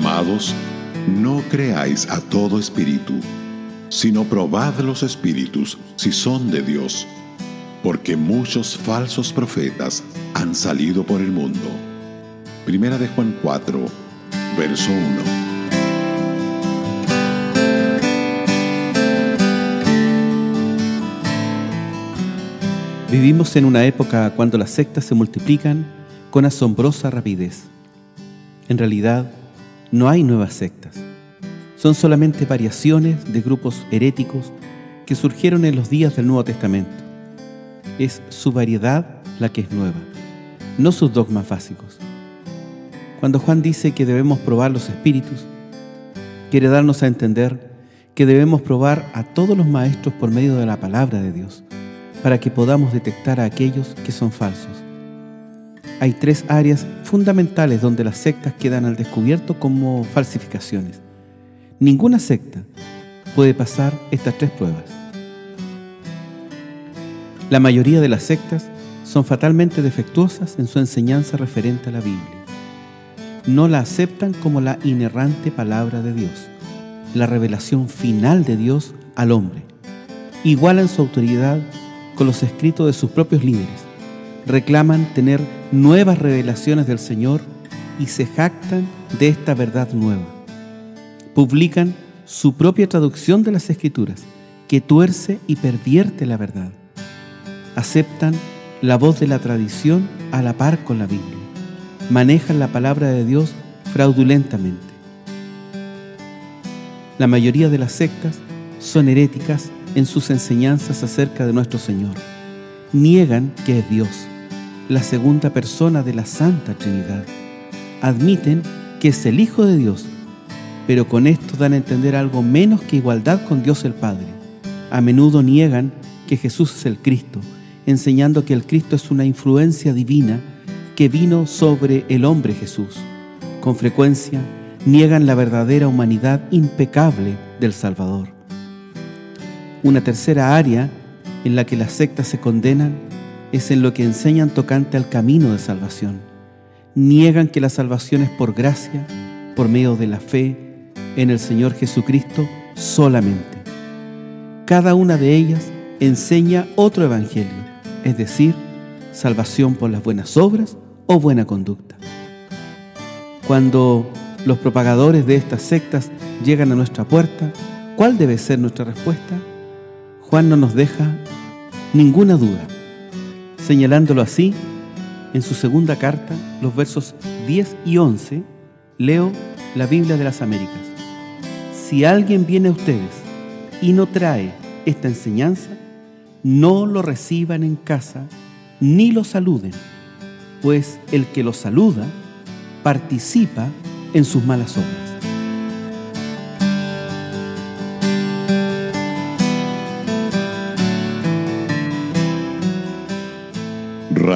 Amados, no creáis a todo espíritu, sino probad los espíritus si son de Dios, porque muchos falsos profetas han salido por el mundo. Primera de Juan 4, verso 1. Vivimos en una época cuando las sectas se multiplican con asombrosa rapidez. En realidad, no hay nuevas sectas. Son solamente variaciones de grupos heréticos que surgieron en los días del Nuevo Testamento. Es su variedad la que es nueva, no sus dogmas básicos. Cuando Juan dice que debemos probar los espíritus, quiere darnos a entender que debemos probar a todos los maestros por medio de la palabra de Dios, para que podamos detectar a aquellos que son falsos hay tres áreas fundamentales donde las sectas quedan al descubierto como falsificaciones. Ninguna secta puede pasar estas tres pruebas. La mayoría de las sectas son fatalmente defectuosas en su enseñanza referente a la Biblia. No la aceptan como la inerrante palabra de Dios, la revelación final de Dios al hombre. Igualan su autoridad con los escritos de sus propios líderes reclaman tener nuevas revelaciones del Señor y se jactan de esta verdad nueva. Publican su propia traducción de las Escrituras, que tuerce y pervierte la verdad. Aceptan la voz de la tradición a la par con la Biblia. Manejan la palabra de Dios fraudulentamente. La mayoría de las sectas son heréticas en sus enseñanzas acerca de nuestro Señor. Niegan que es Dios la segunda persona de la Santa Trinidad. Admiten que es el Hijo de Dios, pero con esto dan a entender algo menos que igualdad con Dios el Padre. A menudo niegan que Jesús es el Cristo, enseñando que el Cristo es una influencia divina que vino sobre el hombre Jesús. Con frecuencia niegan la verdadera humanidad impecable del Salvador. Una tercera área en la que las sectas se condenan es en lo que enseñan tocante al camino de salvación. Niegan que la salvación es por gracia, por medio de la fe en el Señor Jesucristo solamente. Cada una de ellas enseña otro evangelio, es decir, salvación por las buenas obras o buena conducta. Cuando los propagadores de estas sectas llegan a nuestra puerta, ¿cuál debe ser nuestra respuesta? Juan no nos deja ninguna duda señalándolo así, en su segunda carta, los versos 10 y 11, leo la Biblia de las Américas. Si alguien viene a ustedes y no trae esta enseñanza, no lo reciban en casa ni lo saluden, pues el que lo saluda participa en sus malas obras.